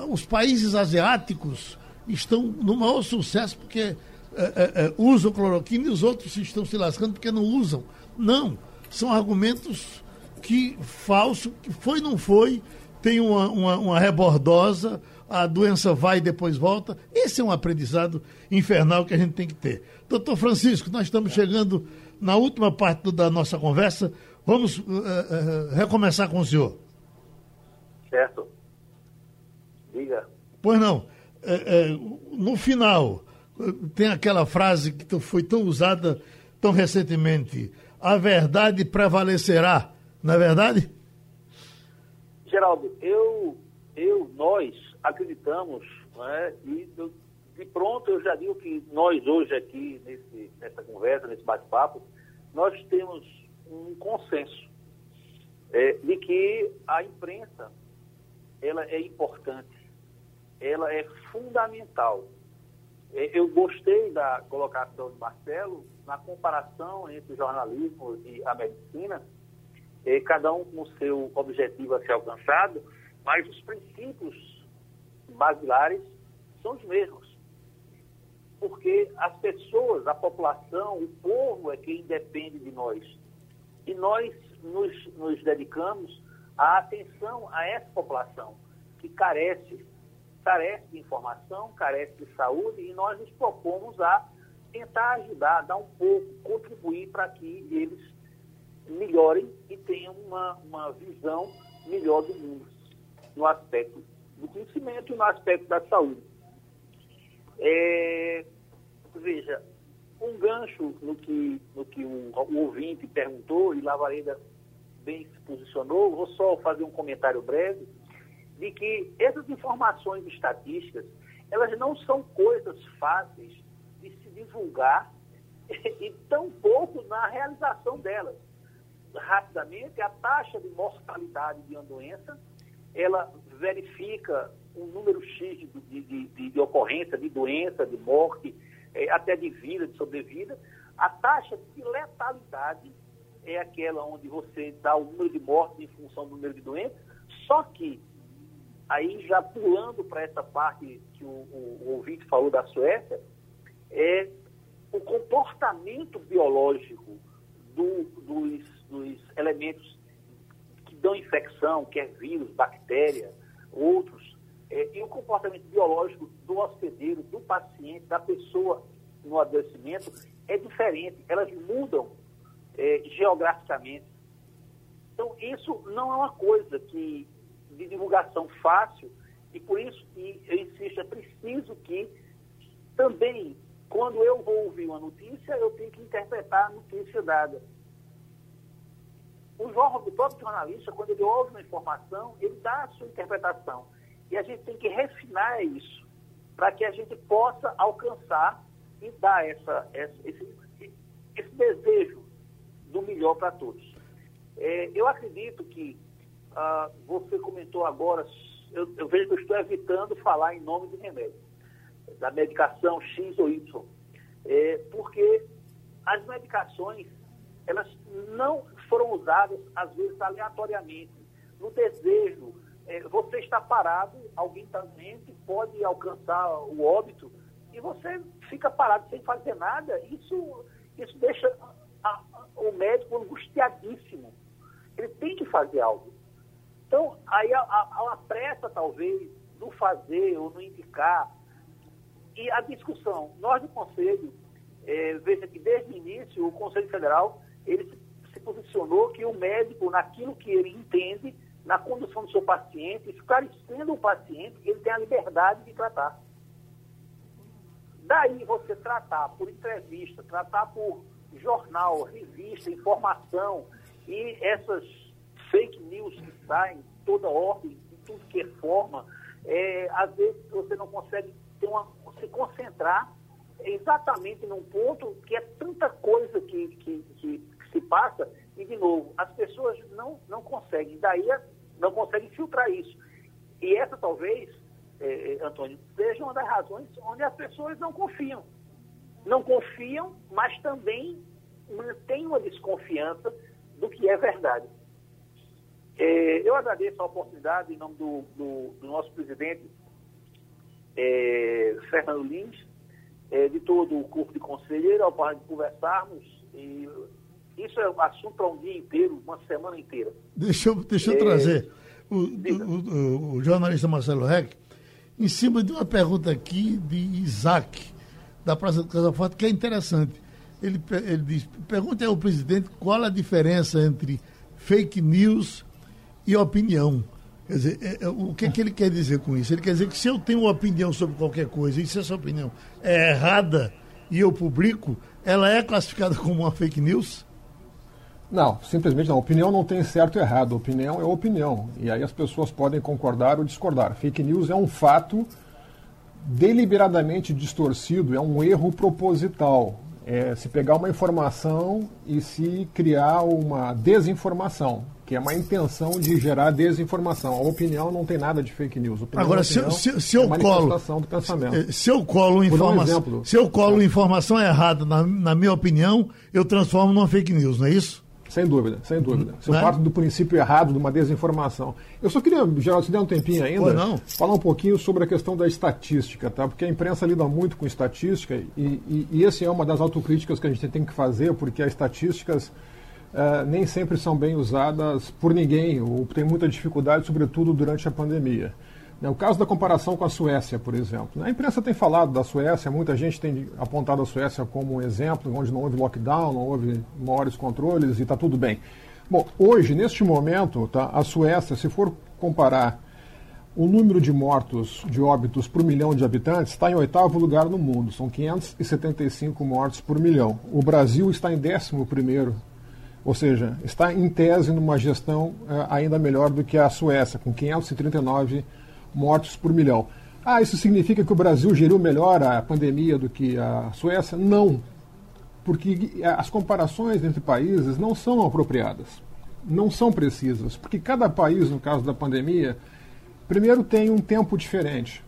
os países asiáticos estão no maior sucesso porque é, é, é, usam cloroquina e os outros estão se lascando porque não usam. Não. São argumentos que falso, que foi não foi, tem uma, uma, uma rebordosa, a doença vai e depois volta. Esse é um aprendizado infernal que a gente tem que ter. Doutor Francisco, nós estamos chegando na última parte da nossa conversa. Vamos uh, uh, recomeçar com o senhor. Certo. Diga. Pois não. no final, tem aquela frase que foi tão usada tão recentemente: a verdade prevalecerá, não é verdade? Geraldo, eu, eu nós acreditamos, é? e de pronto eu já digo que nós hoje aqui, nesse, nessa conversa, nesse bate-papo, nós temos um consenso é, de que a imprensa ela é importante ela é fundamental. É, eu gostei da colocação de Marcelo na comparação entre o jornalismo e a medicina, é, cada um com seu objetivo a ser alcançado, mas os princípios basilares são os mesmos. Porque as pessoas, a população, o povo é quem depende de nós. E nós nos, nos dedicamos à atenção a essa população que carece, carece de informação, carece de saúde, e nós nos propomos a tentar ajudar, dar um pouco, contribuir para que eles melhorem e tenham uma, uma visão melhor do mundo, no aspecto do conhecimento e no aspecto da saúde. É, veja, um gancho no que, no que o, o ouvinte perguntou, e Lavareda bem se posicionou, vou só fazer um comentário breve, de que essas informações estatísticas, elas não são coisas fáceis de se divulgar e tampouco na realização delas. Rapidamente, a taxa de mortalidade de uma doença, ela verifica um número X de, de, de, de ocorrência, de doença, de morte, é, até de vida, de sobrevida. A taxa de letalidade é aquela onde você dá o número de mortes em função do número de doenças, só que, aí já pulando para essa parte que o, o, o ouvinte falou da Suécia, é o comportamento biológico do, dos, dos elementos que dão infecção, quer vírus, bactéria, outros, é, e o comportamento biológico do hospedeiro, do paciente, da pessoa no adoecimento é diferente. Elas mudam é, geograficamente. Então, isso não é uma coisa que de divulgação fácil e por isso que eu insisto, é preciso que também, quando eu vou ouvir uma notícia, eu tenho que interpretar a notícia dada. O, jornal, o próprio jornalista, quando ele ouve uma informação, ele dá a sua interpretação. E a gente tem que refinar isso para que a gente possa alcançar e dar essa, essa esse, esse desejo do melhor para todos. É, eu acredito que ah, você comentou agora, eu, eu, vejo que eu estou evitando falar em nome de remédio, da medicação X ou Y, é, porque as medicações elas não foram usadas, às vezes, aleatoriamente, no desejo é, você está parado, alguém está doente, pode alcançar o óbito, e você fica parado sem fazer nada, isso, isso deixa a, a, o médico angustiadíssimo. Ele tem que fazer algo. Então, aí a, a, pressa, talvez, no fazer ou no indicar, e a discussão, nós do Conselho, é, veja que desde o início o Conselho Federal, ele se, se posicionou que o médico, naquilo que ele entende, na condução do seu paciente, esclarecendo o paciente ele tem a liberdade de tratar. Daí você tratar por entrevista, tratar por jornal, revista, informação e essas fake news que saem toda ordem, de tudo que é forma, é, às vezes você não consegue uma, se concentrar exatamente num ponto que é tanta coisa que, que, que, que se passa e, de novo, as pessoas não, não conseguem, daí não conseguem filtrar isso. E essa talvez, é, é, Antônio, seja uma das razões onde as pessoas não confiam. Não confiam, mas também mantêm uma desconfiança do que é verdade. É, eu agradeço a oportunidade, em nome do, do, do nosso presidente, é, Fernando Lins, é, de todo o corpo de conselheiro, ao para conversarmos e isso é um assunto para um dia inteiro, uma semana inteira. Deixa eu, deixa eu é... trazer o, o, o, jornalista Marcelo Reck, em cima de uma pergunta aqui de Isaac, da Praça do Casa Forte, que é interessante. Ele, ele diz: pergunte ao presidente qual a diferença entre fake news e opinião. Quer dizer, é, é, o que, que ele quer dizer com isso? Ele quer dizer que se eu tenho uma opinião sobre qualquer coisa e se essa opinião é errada e eu publico, ela é classificada como uma fake news? Não, simplesmente não. Opinião não tem certo e errado. Opinião é opinião. E aí as pessoas podem concordar ou discordar. Fake news é um fato deliberadamente distorcido, é um erro proposital. É se pegar uma informação e se criar uma desinformação, que é uma intenção de gerar desinformação. A opinião não tem nada de fake news. Agora, se, se, se, eu é colo, se, se eu colo informação, um se eu colo informação errada na, na minha opinião, eu transformo numa fake news, não é isso? Sem dúvida, sem dúvida. Se eu é? parto do princípio errado de uma desinformação. Eu só queria, Geraldo, se der um tempinho ainda, falar um pouquinho sobre a questão da estatística, tá? Porque a imprensa lida muito com estatística e, e, e essa é uma das autocríticas que a gente tem que fazer, porque as estatísticas uh, nem sempre são bem usadas por ninguém, ou tem muita dificuldade, sobretudo durante a pandemia. É o caso da comparação com a Suécia, por exemplo. A imprensa tem falado da Suécia, muita gente tem apontado a Suécia como um exemplo onde não houve lockdown, não houve maiores controles e está tudo bem. Bom, hoje, neste momento, tá, a Suécia, se for comparar o número de mortos, de óbitos por milhão de habitantes, está em oitavo lugar no mundo. São 575 mortos por milhão. O Brasil está em décimo primeiro ou seja, está em tese numa gestão uh, ainda melhor do que a Suécia, com 539 mortos por milhão. Ah, isso significa que o Brasil geriu melhor a pandemia do que a Suécia? Não, porque eh, as comparações entre países não são apropriadas, não são precisas, porque cada país, no caso da pandemia, primeiro tem um tempo diferente,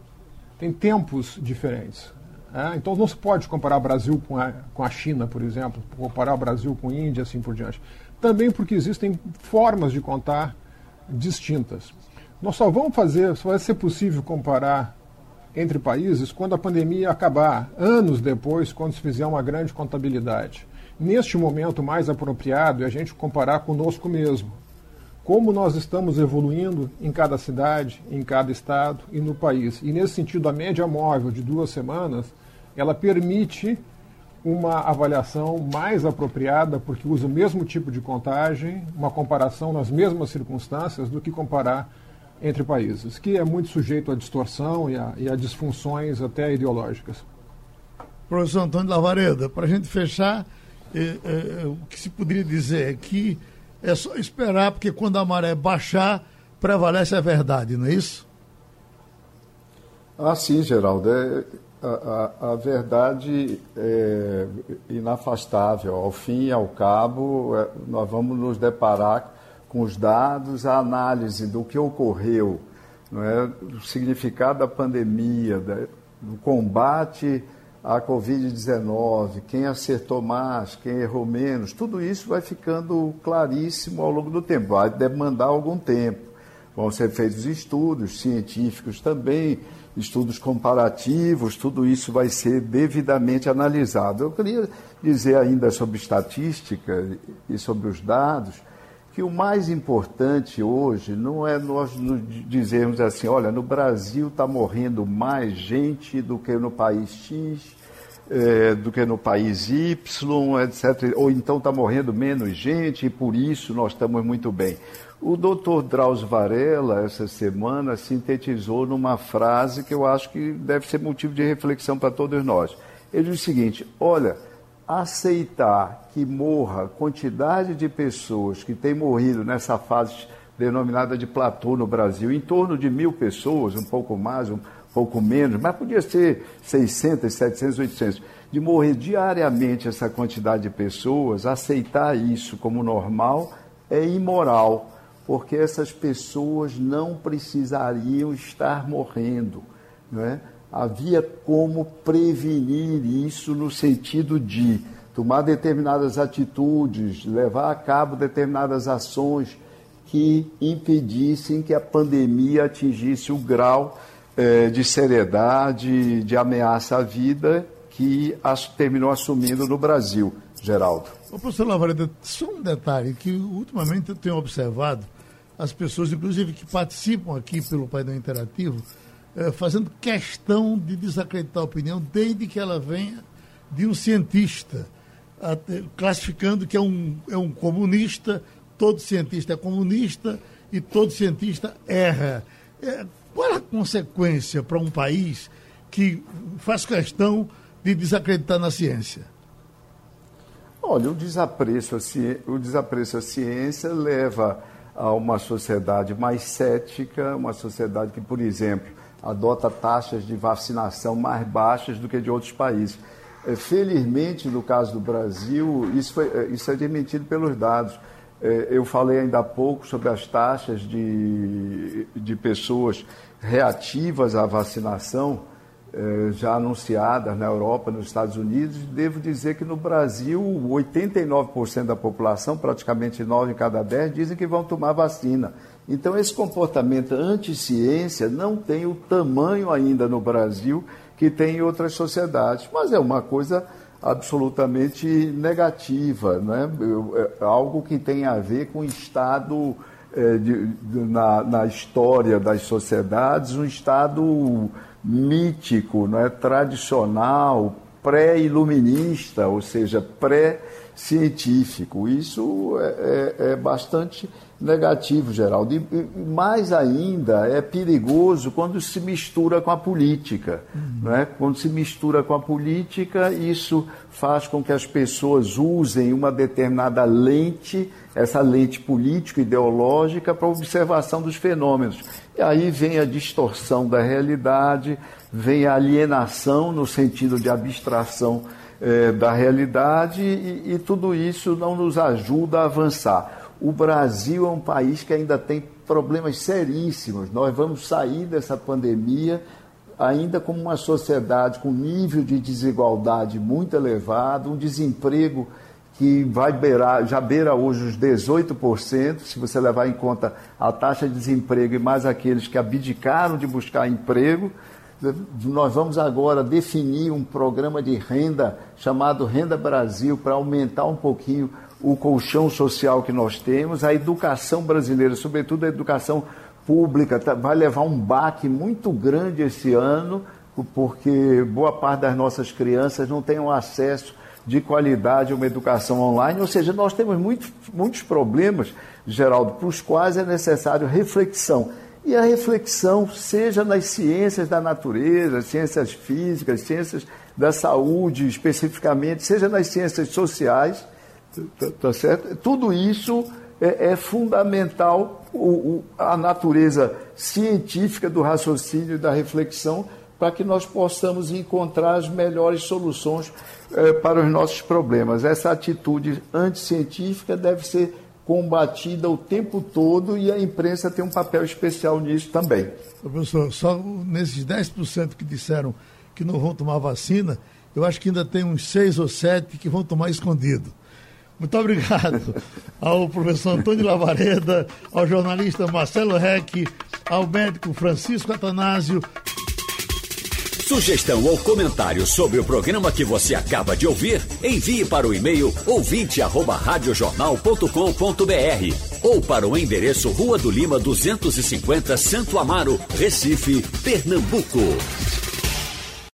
tem tempos diferentes. É, então não se pode comparar o Brasil com a, com a China, por exemplo, comparar o Brasil com a Índia, assim por diante. Também porque existem formas de contar distintas. Nós só vamos fazer, só vai ser possível comparar entre países quando a pandemia acabar, anos depois, quando se fizer uma grande contabilidade. Neste momento, mais apropriado é a gente comparar conosco mesmo. Como nós estamos evoluindo em cada cidade, em cada estado e no país. E nesse sentido, a média móvel de duas semanas ela permite uma avaliação mais apropriada, porque usa o mesmo tipo de contagem, uma comparação nas mesmas circunstâncias, do que comparar entre países, que é muito sujeito à distorção e a, e a disfunções até ideológicas. Professor Antônio Lavareda, para a gente fechar, eh, eh, o que se poderia dizer é que é só esperar, porque quando a maré baixar, prevalece a verdade, não é isso? Ah, sim, Geraldo. É, a, a, verdade é inafastável. Ao fim e ao cabo, é, nós vamos nos deparar com os dados, a análise do que ocorreu, não é? do significado da pandemia, da, do combate à Covid-19, quem acertou mais, quem errou menos, tudo isso vai ficando claríssimo ao longo do tempo. Vai demandar algum tempo. Vão ser feitos estudos científicos também estudos comparativos, tudo isso vai ser devidamente analisado. Eu queria dizer ainda sobre estatística e sobre os dados que o mais importante hoje não é nós dizermos assim, olha, no Brasil está morrendo mais gente do que no país X, é, do que no país Y, etc. Ou então está morrendo menos gente e por isso nós estamos muito bem. O doutor Drauzio Varela, essa semana, sintetizou numa frase que eu acho que deve ser motivo de reflexão para todos nós. Ele diz o seguinte: olha, aceitar que morra quantidade de pessoas que têm morrido nessa fase denominada de platô no Brasil, em torno de mil pessoas, um pouco mais, um pouco menos, mas podia ser 600, 700, 800, de morrer diariamente essa quantidade de pessoas, aceitar isso como normal é imoral porque essas pessoas não precisariam estar morrendo. Não é? Havia como prevenir isso no sentido de tomar determinadas atitudes, levar a cabo determinadas ações que impedissem que a pandemia atingisse o grau eh, de seriedade, de ameaça à vida que as, terminou assumindo no Brasil, Geraldo. Ô, professor Lavareda, só um detalhe que ultimamente eu tenho observado as pessoas, inclusive, que participam aqui pelo painel interativo, fazendo questão de desacreditar a opinião desde que ela venha de um cientista, até, classificando que é um, é um comunista, todo cientista é comunista e todo cientista erra. É, qual a consequência para um país que faz questão de desacreditar na ciência? Olha, o desapreço, o desapreço à ciência leva a uma sociedade mais cética, uma sociedade que, por exemplo, adota taxas de vacinação mais baixas do que de outros países. É, felizmente, no caso do Brasil, isso, foi, é, isso é admitido pelos dados. É, eu falei ainda há pouco sobre as taxas de, de pessoas reativas à vacinação já anunciadas na Europa, nos Estados Unidos. Devo dizer que no Brasil, 89% da população, praticamente 9 em cada 10, dizem que vão tomar vacina. Então, esse comportamento anti-ciência não tem o tamanho ainda no Brasil que tem em outras sociedades, mas é uma coisa absolutamente negativa, né? é algo que tem a ver com o Estado é, de, de, na, na história das sociedades, um Estado mítico, não é? tradicional, pré-iluminista, ou seja, pré-científico. Isso é, é, é bastante negativo, Geraldo. E, mais ainda, é perigoso quando se mistura com a política. Uhum. Né? Quando se mistura com a política, isso faz com que as pessoas usem uma determinada lente, essa lente político-ideológica, para observação dos fenômenos. E aí vem a distorção da realidade, vem a alienação no sentido de abstração eh, da realidade, e, e tudo isso não nos ajuda a avançar o Brasil é um país que ainda tem problemas seríssimos. Nós vamos sair dessa pandemia ainda como uma sociedade com nível de desigualdade muito elevado, um desemprego que vai beirar, já beira hoje os 18%, se você levar em conta a taxa de desemprego e mais aqueles que abdicaram de buscar emprego. Nós vamos agora definir um programa de renda chamado Renda Brasil para aumentar um pouquinho o colchão social que nós temos, a educação brasileira, sobretudo a educação pública, tá, vai levar um baque muito grande esse ano, porque boa parte das nossas crianças não tem um acesso de qualidade a uma educação online, ou seja, nós temos muito, muitos problemas, Geraldo, para os quais é necessário reflexão. E a reflexão, seja nas ciências da natureza, ciências físicas, ciências da saúde especificamente, seja nas ciências sociais, Tá, tá certo? Tudo isso é, é fundamental, o, o, a natureza científica do raciocínio e da reflexão, para que nós possamos encontrar as melhores soluções é, para os nossos problemas. Essa atitude anticientífica deve ser combatida o tempo todo e a imprensa tem um papel especial nisso também. Professor, só nesses 10% que disseram que não vão tomar vacina, eu acho que ainda tem uns 6 ou 7 que vão tomar escondido. Muito obrigado ao professor Antônio Lavareda, ao jornalista Marcelo Reck, ao médico Francisco Atanásio. Sugestão ou comentário sobre o programa que você acaba de ouvir, envie para o e-mail ouvinte@radiojornal.com.br ou para o endereço Rua do Lima 250, Santo Amaro, Recife, Pernambuco.